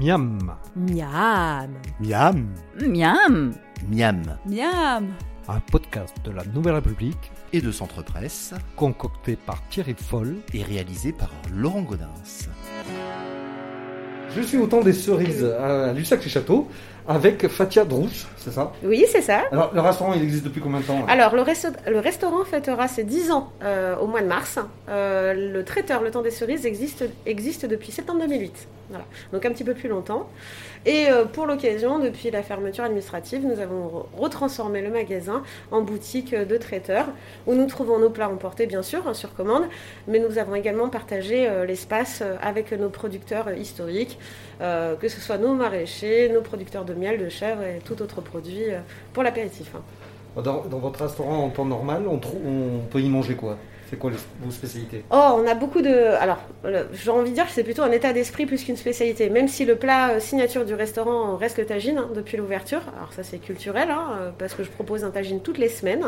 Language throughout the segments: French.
Miam, Miam. Miam. Miam. Miam. Miam. un podcast de la Nouvelle République Et de Centre Presse concocté par Thierry Foll. et réalisé par Laurent Godin. Je suis au temps des cerises à Lussac-les-Châteaux avec Fatia Drousse, c'est ça? Oui, c'est ça. Alors le restaurant il existe depuis combien de temps? Alors, le, resto- le restaurant fêtera ses 10 ans euh, au mois de mars. Euh, le traiteur Le Temps des Cerises existe, existe depuis septembre 2008. Voilà. Donc, un petit peu plus longtemps. Et euh, pour l'occasion, depuis la fermeture administrative, nous avons re- retransformé le magasin en boutique de traiteur où nous trouvons nos plats emportés, bien sûr, hein, sur commande. Mais nous avons également partagé euh, l'espace euh, avec nos producteurs euh, historiques, euh, que ce soit nos maraîchers, nos producteurs de miel, de chèvre et tout autre produit euh, pour l'apéritif. hein. dans, votre restaurant en temps normal, on peut y manger quoi? C'est quoi les- vos spécialités? Oh, on a beaucoup de. Alors, j'ai envie de dire que c'est plutôt un état d'esprit plus qu'une spécialité. Même si le plat euh, signature du restaurant reste le tagine hein, depuis l'ouverture. Alors, ça, c'est culturel, hein, euh, parce que je propose un tagine toutes les semaines,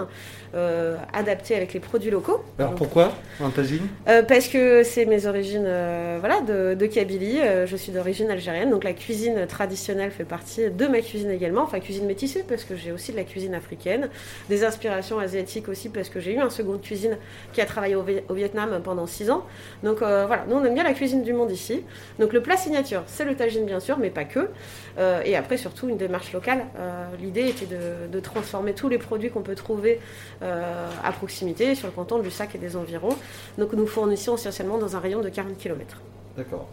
euh, adapté avec les produits locaux. Alors Donc, pourquoi un tagine? euh, parce que c'est mes origines euh, voilà, de, de Kabylie. Je suis d'origine algérienne, donc la cuisine traditionnelle fait partie de ma cuisine également. Enfin, cuisine métissée, parce que j'ai aussi de la cuisine africaine. Des inspirations asiatiques aussi, parce que j'ai eu un second de cuisine qui a travaillé au, Vi- au Vietnam pendant 6 ans. Donc euh, voilà, nous on aime bien la cuisine du monde ici. Donc le plat signature, c'est le tagine bien sûr, mais pas que. Euh, et après surtout une démarche locale. Euh, L'idée était de, transformer tous les produits qu'on peut trouver à proximité, sur le canton du sac et des environs. Donc nous fournissons essentiellement dans un rayon de 40 km. D'accord.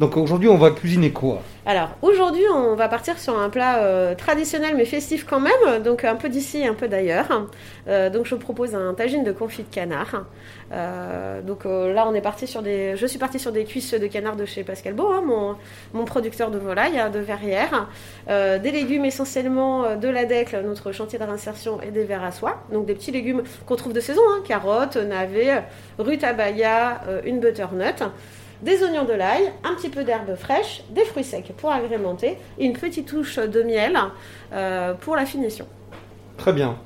Donc aujourd'hui on va cuisiner quoi Alors aujourd'hui, on va partir sur un plat euh, traditionnel mais festif quand même, donc un peu d'ici, un peu d'ailleurs. Euh, donc je propose un tagine de confit de canard. Euh, donc là, on est parti sur des, je suis partie sur des cuisses de canard de chez Pascal Beau, hein, mon, mon producteur de volaille hein, de verrière. Euh, des légumes essentiellement de la DECL, notre chantier de réinsertion et des vers à soie. Donc des petits légumes qu'on trouve de saison, hein, carottes, navets, rutabaga, une butternut des oignons de l'ail, un petit peu d'herbe fraîche, des fruits secs pour agrémenter et une petite touche de miel euh, pour la finition. Très bien.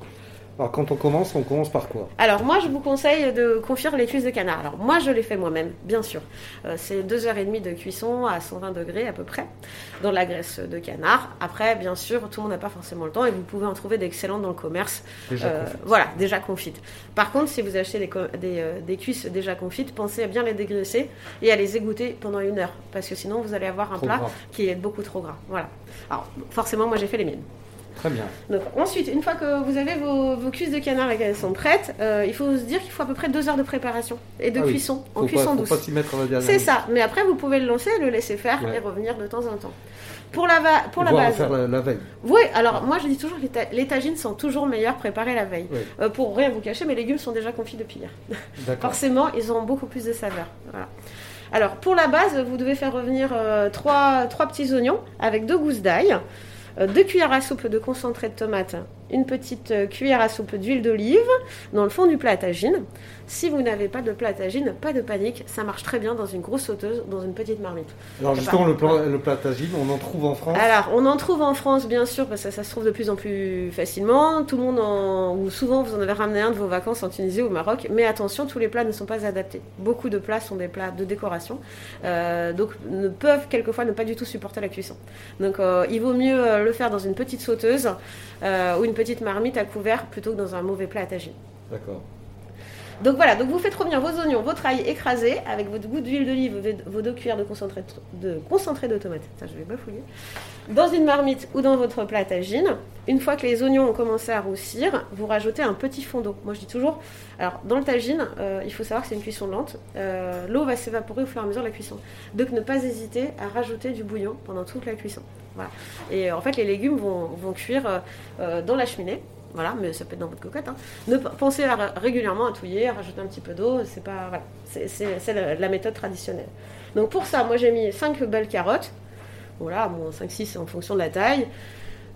Alors quand on commence, on commence par quoi Alors moi je vous conseille de confire les cuisses de canard. Alors moi je les fais moi-même, bien sûr. Euh, c'est 2h30 de cuisson à 120 degrés à peu près, dans de la graisse de canard. Après bien sûr tout le monde n'a pas forcément le temps et vous pouvez en trouver d'excellentes dans le commerce. Déjà Euh, voilà, déjà confites. Par contre, si vous achetez des, co- des, euh, des cuisses déjà confites, pensez à bien les dégraisser et à les égoutter pendant une heure. Parce que sinon, vous allez avoir un Trop plat gras. qui est beaucoup trop gras. Voilà. Alors, forcément, moi, j'ai fait les miennes. Très bien. Donc, ensuite, une fois que vous avez vos, vos cuisses de canard et qu'elles sont prêtes, euh, il faut se dire qu'il faut à peu près deux heures de préparation et de Ah oui. cuisson, en Faut cuisson pas, faut douce. pas s'y mettre à la C'est ça. Mais après, vous pouvez le lancer, le laisser faire Ouais. et revenir de temps en temps. Pour la, va- pour la base. faire la, la veille. Oui, alors moi je dis toujours que les, les tagines sont toujours meilleurs préparés la veille. Oui. Euh, pour rien vous cacher, mes légumes sont déjà confits depuis hier. Forcément, ils ont beaucoup plus de saveur. Voilà. Alors pour la base, vous devez faire revenir euh, trois, trois petits oignons avec deux gousses d'ail, euh, deux cuillères à soupe de concentré de tomate, une petite euh, cuillère à soupe d'huile d'olive dans le fond du plat à tagine. Si vous n'avez pas de plat à tagine, pas de panique, ça marche très bien dans une grosse sauteuse, dans une petite marmite. Alors justement, le, plan, le plat tagine, on en trouve en France. Alors, on en trouve en France, bien sûr, parce que ça se trouve de plus en plus facilement. Tout le monde, en... ou souvent, vous en avez ramené un de vos vacances en Tunisie ou au Maroc. Mais attention, tous les plats ne sont pas adaptés. Beaucoup de plats sont des plats de décoration, euh, donc ne peuvent quelquefois ne pas du tout supporter la cuisson. Donc, euh, il vaut mieux le faire dans une petite sauteuse euh, ou une petite marmite à couvert plutôt que dans un mauvais plat à tagine. D'accord. Donc voilà, donc vous faites revenir vos oignons, votre ail écrasé avec votre goutte d'huile d'olive, vos- deux cuillères de concentré de, de concentré de tomate. Ça, je vais bafouiller. Dans une marmite ou dans votre plat à tagine. Une fois que les oignons ont commencé à roussir, vous rajoutez un petit fond d'eau. Moi, je dis toujours, alors dans le tagine, euh, il faut savoir que c'est une cuisson lente. Euh, L'eau va s'évaporer au fur et à mesure de la cuisson. Donc ne pas hésiter à rajouter du bouillon pendant toute la cuisson. Et euh, en fait, les légumes vont, cuire euh, euh, dans la cheminée. Voilà, mais ça peut être dans votre cocotte. hein. Ne pensez à, régulièrement à touiller, à rajouter un petit peu d'eau. C'est pas, c'est, la, méthode traditionnelle. Donc pour ça, moi j'ai mis 5 belles carottes. Voilà, bon, 5-6 en fonction de la taille.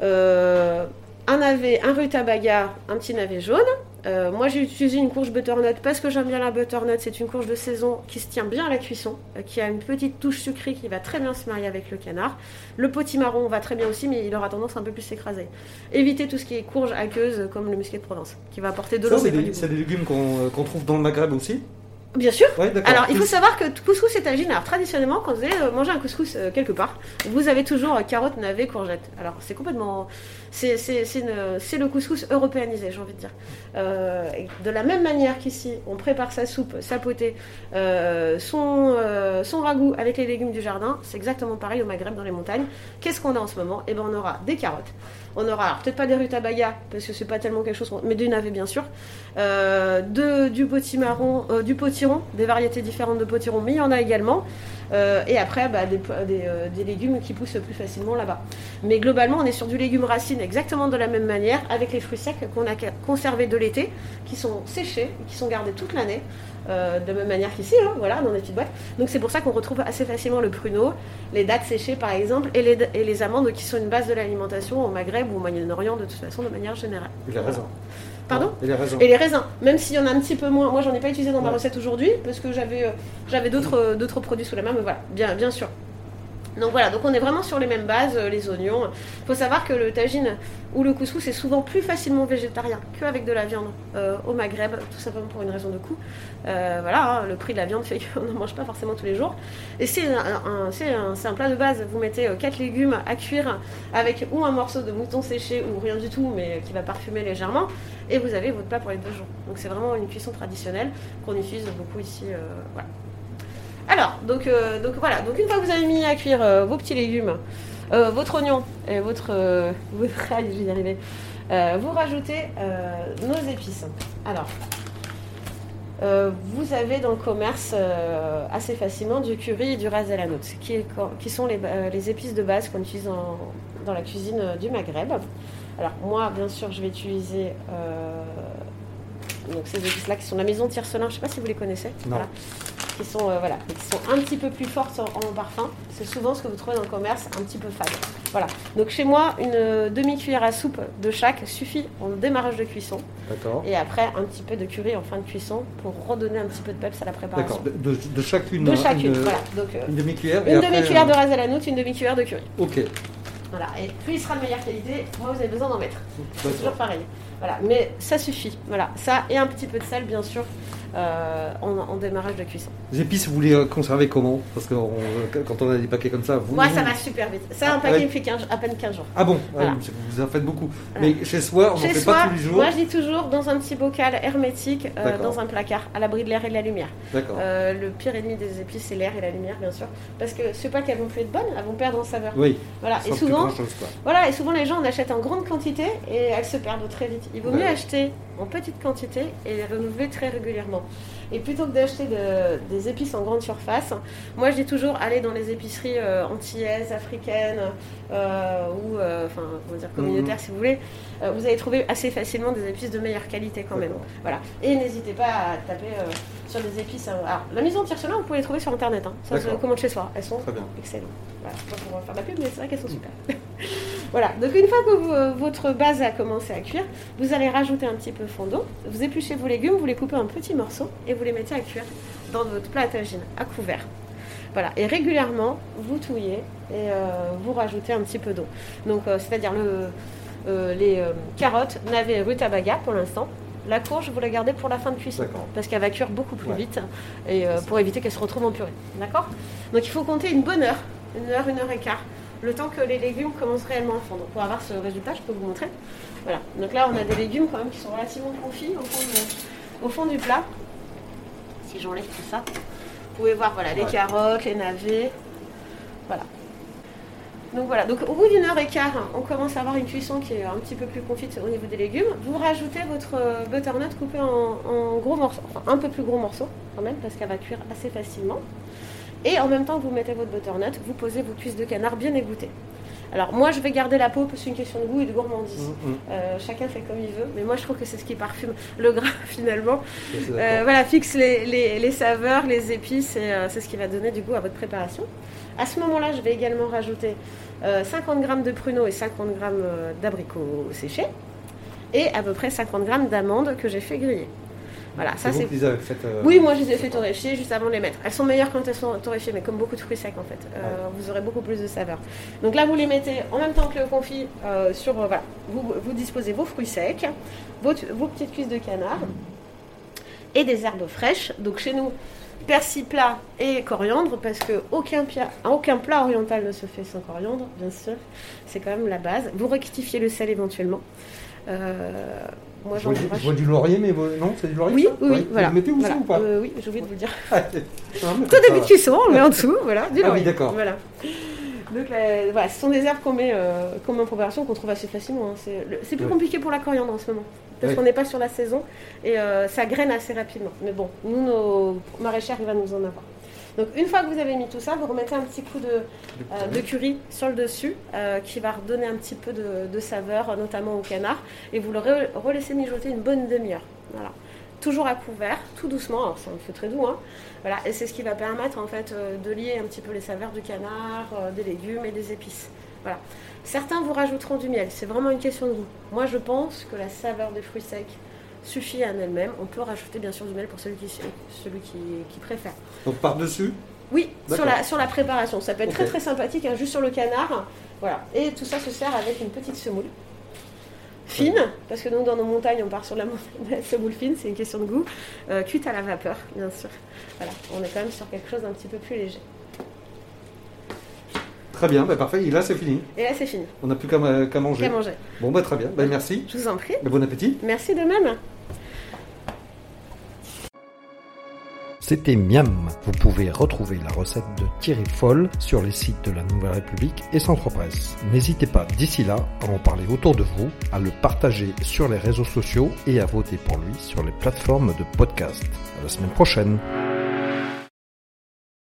Un navet, un rutabaga, un petit navet jaune. Euh, moi j'ai utilisé une courge butternut parce que j'aime bien la butternut. C'est une courge de saison qui se tient bien à la cuisson, euh, qui a une petite touche sucrée qui va très bien se marier avec le canard. Le potimarron va très bien aussi, mais il aura tendance à un peu plus s'écraser. Évitez tout ce qui est courge aqueuse comme le muscat de Provence, qui va apporter de l'eau. c'est des, légumes qu'on euh, qu'on trouve dans le Maghreb aussi Bien sûr. Ouais. Alors, il faut savoir que couscous et tagine, alors traditionnellement, quand vous allez manger un couscous quelque part, vous avez toujours carottes, navets, courgettes. Alors, c'est complètement. C'est le couscous européanisé, j'ai envie de dire. Euh, de la même manière qu'ici, on prépare sa soupe, sa potée, euh, son, euh, son ragoût avec les légumes du jardin, c'est exactement pareil au Maghreb, dans les montagnes. Qu'est-ce qu'on a en ce moment? Eh ben, on aura des carottes. On aura peut-être pas des rutabagas, parce que c'est pas tellement quelque chose, mais du navet bien sûr. Du potimarron, du potiron, des variétés différentes de potiron, mais il y en a également. Euh, et après, bah, euh, des légumes qui poussent plus facilement là-bas. Mais globalement, on est sur du légume racine exactement de la même manière, avec les fruits secs qu'on a conservés de l'été, qui sont séchés, qui sont gardés toute l'année, euh, de la même manière qu'ici, hein, voilà, dans des petites boîtes. Donc c'est pour ça qu'on retrouve assez facilement le pruneau, les dattes séchées par exemple, et les, et les amandes qui sont une base de l'alimentation au Maghreb ou au Moyen-Orient de toute façon, de manière générale. Et les raisins. Pardon Et les raisins. et les raisins, même s'il y en a un petit peu moins. Moi, j'en ai pas utilisé dans ma recette aujourd'hui parce que j'avais euh, j'avais d'autres euh, d'autres produits sous la main, mais voilà, bien, bien sûr. Donc voilà, donc on est vraiment sur les mêmes bases, euh, les oignons. Il faut savoir que le tagine ou le couscous est souvent plus facilement végétarien qu'avec de la viande euh, au Maghreb, tout simplement pour une raison de coût. Euh, voilà, hein, le prix de la viande fait qu'on n'en mange pas forcément tous les jours. Et c'est un, plat de base. Vous mettez 4 légumes à cuire avec ou un morceau de mouton séché ou rien du tout, mais qui va parfumer légèrement, et vous avez votre plat pour les deux jours. Donc c'est vraiment une cuisson traditionnelle qu'on utilise beaucoup ici. Alors, donc, euh, donc voilà, donc une fois que vous avez mis à cuire euh, vos petits légumes, euh, votre oignon et votre, votre ail, je vais y arriver, euh, vous rajoutez nos épices. Alors, vous avez dans le commerce assez facilement du curry et du ras el hanout, qui, est- qui sont les, les épices de base qu'on utilise en- dans la cuisine du Maghreb. Alors moi, bien sûr, je vais utiliser donc ces épices-là qui sont la maison Tiercelin. Je ne sais pas si vous les connaissez. Non. Voilà. Qui sont, euh, voilà, qui sont un petit peu plus fortes en, en parfum. C'est souvent ce que vous trouvez dans le commerce, un petit peu fade. Voilà. Donc chez moi, une euh, demi-cuillère à soupe de chaque suffit en démarrage de cuisson. D'accord. Et après, un petit peu de curry en fin de cuisson pour redonner un petit peu de peps à la préparation. D'accord. De, de- de chacune. De chacune, une, voilà. Donc, euh, une demi-cuillère. une demi-cuillère de ras el hanout, une demi-cuillère de curry. Ok. Voilà. Et plus il sera de meilleure qualité, moins vous avez besoin d'en mettre. C'est toujours pareil. Voilà. Mais ça suffit. Voilà. Ça et un petit peu de sel, bien sûr, en, en démarrage de cuisson. Les épices, vous les euh, conservez comment? Parce que on- quand on a des paquets comme ça, vous. Moi, ça va super vite. Ça, un Ah, paquet ouais. me fait 15 à peine 15 jours. Ah bon? Voilà. Ah, Vous en faites beaucoup. Voilà. Mais chez soi, on n'en fait soi, pas tous les jours. moi je dis toujours dans un petit bocal hermétique, euh, dans un placard, à l'abri de l'air et de la lumière. D'accord. Euh, le pire ennemi des épices, c'est l'air et la lumière, bien sûr. Parce que c'est pas qu'elles vont plus être bonnes, elles vont perdre en saveur. oui. Voilà. Et souvent, voilà, et souvent les gens en achètent en grande quantité et elles se perdent très vite. Il vaut Ouais. mieux acheter en petite quantité et les renouveler très régulièrement. Et plutôt que d'acheter de- des épices en grande surface, moi je dis toujours aller dans les épiceries euh, antillaises, africaines euh, ou euh, enfin on va dire communautaires Mhm. si vous voulez. Vous allez trouver assez facilement des épices de meilleure qualité quand même. Voilà. Et n'hésitez pas à taper sur des épices. euh, alors la maison tiercelin, vous pouvez les trouver sur internet. Hein. Ça se commande chez soi. Elles sont Très bien. excellentes. Voilà, c'est pas pour faire de la pub, mais c'est vrai qu'elles sont super. voilà, donc une fois que votre base a commencé à cuire, vous allez rajouter un petit peu de fond d'eau. Vous épluchez vos légumes, vous les coupez en petits morceaux et vous les mettez à cuire dans votre plat à tagine, à couvert. Voilà, et régulièrement, vous touillez et euh, vous rajoutez un petit peu d'eau. Donc, euh, c'est-à-dire le, euh, les carottes, navets et rutabaga pour l'instant. La courge, vous la gardez pour la fin de cuisson parce qu'elle va cuire beaucoup plus Ouais. vite et pour éviter qu'elle se retrouve en purée. D'accord? Donc, il faut compter une bonne heure, une heure, une heure et quart, le temps que les légumes commencent réellement à fondre. Pour avoir ce résultat, je peux vous montrer. Voilà. Donc là, on a des légumes quand même qui sont relativement confits au fond, de- au fond du plat. Si j'enlève tout ça, vous pouvez voir voilà, les carottes, les navets. Voilà. Donc voilà, donc au bout d'une heure et quart, on commence à avoir une cuisson qui est un petit peu plus confite au niveau des légumes. Vous rajoutez votre euh, butternut coupé en, en gros morceaux, enfin un peu plus gros morceaux quand même, parce qu'elle va cuire assez facilement. Et en même temps que vous mettez votre butternut, vous posez vos cuisses de canard bien égouttées. Alors moi je vais garder la peau parce que c'est une question de goût et de gourmandise. Mm, mm. Euh, chacun fait comme il veut, mais moi je trouve que c'est ce qui parfume le gras finalement. Euh, voilà, fixe les, les- les saveurs, les épices, et euh, c'est ce qui va donner du goût à votre préparation. À ce moment-là, je vais également rajouter euh, 50 g de pruneaux et 50 g d'abricots séchés, et à peu près 50 g d'amandes que j'ai fait griller. Voilà, ça C'est faites. euh, Oui, moi je les ai fait torréfier juste avant de les mettre. Elles sont meilleures quand elles sont torréfiées, mais comme beaucoup de fruits secs en fait. Euh, Vous aurez beaucoup plus de saveur. Donc là, vous les mettez en même temps que le confit euh, sur. voilà, vous, vous disposez vos fruits secs, vos, vos petites cuisses de canard. et des herbes fraîches. Donc chez nous, persil plat et coriandre, parce que aucun, pia- aucun plat oriental ne se fait sans coriandre, bien sûr. C'est quand même la base. Vous rectifiez le sel éventuellement. Euh, moi, Je vois, du- j'encourage- je vois du laurier, mais non, c'est du laurier Oui, ça oui, Ouais. voilà. Vous le mettez où Voilà. ça ou pas Euh, Oui, j'ai oublié de vous le dire. Ah, non, mais Tout comme début de ça. cuisson, on met en dessous, voilà, du Ah oui, laurier. d'accord. Voilà. Donc la- voilà, ce sont des herbes qu'on met, euh, en préparation, qu'on trouve assez facilement. hein. C'est le- c'est plus Ouais. compliqué pour la coriandre en ce moment, parce Ouais. qu'on n'est pas sur la saison et euh, ça graine assez rapidement. Mais bon, nous, nos maraîchères, il va nous en avoir. Donc une fois que vous avez mis tout ça, vous remettez un petit coup de, euh, de curry sur le dessus, euh, qui va redonner un petit peu de, de saveur, notamment au canard, et vous le re- relaissez mijoter une bonne demi-heure. Voilà. Toujours à couvert, tout doucement, alors c'est un feu très doux, hein. Voilà, et c'est ce qui va permettre en fait euh, de lier un petit peu les saveurs du canard, des légumes et des épices. Voilà. Certains vous rajouteront du miel, c'est vraiment une question de goût. Moi je pense que la saveur des fruits secs suffit en elle-même. On peut rajouter bien sûr du miel pour celui qui, celui qui, qui préfère. Donc par-dessus, Oui, sur la, sur la préparation. Ça peut être très très sympathique, hein, juste sur le canard. Voilà. Et tout ça se sert avec une petite semoule fine, parce que nous dans nos montagnes on part sur la semoule fine, c'est une question de goût, euh, cuite à la vapeur bien sûr. Voilà, on est quand même sur quelque chose d'un petit peu plus léger. Très bien, bah, parfait, et là c'est fini. Et là c'est fini, On n'a plus qu'à ma- qu'à manger. qu'à manger. Bon, bah très bien, bah, merci. Je vous en prie. Bah, bon appétit. Merci de même. C'était Miam. Vous pouvez retrouver la recette de Thierry Foll sur les sites de la Nouvelle République et Centre Presse. N'hésitez pas d'ici là à en parler autour de vous, à le partager sur les réseaux sociaux et à voter pour lui sur les plateformes de podcast. À la semaine prochaine.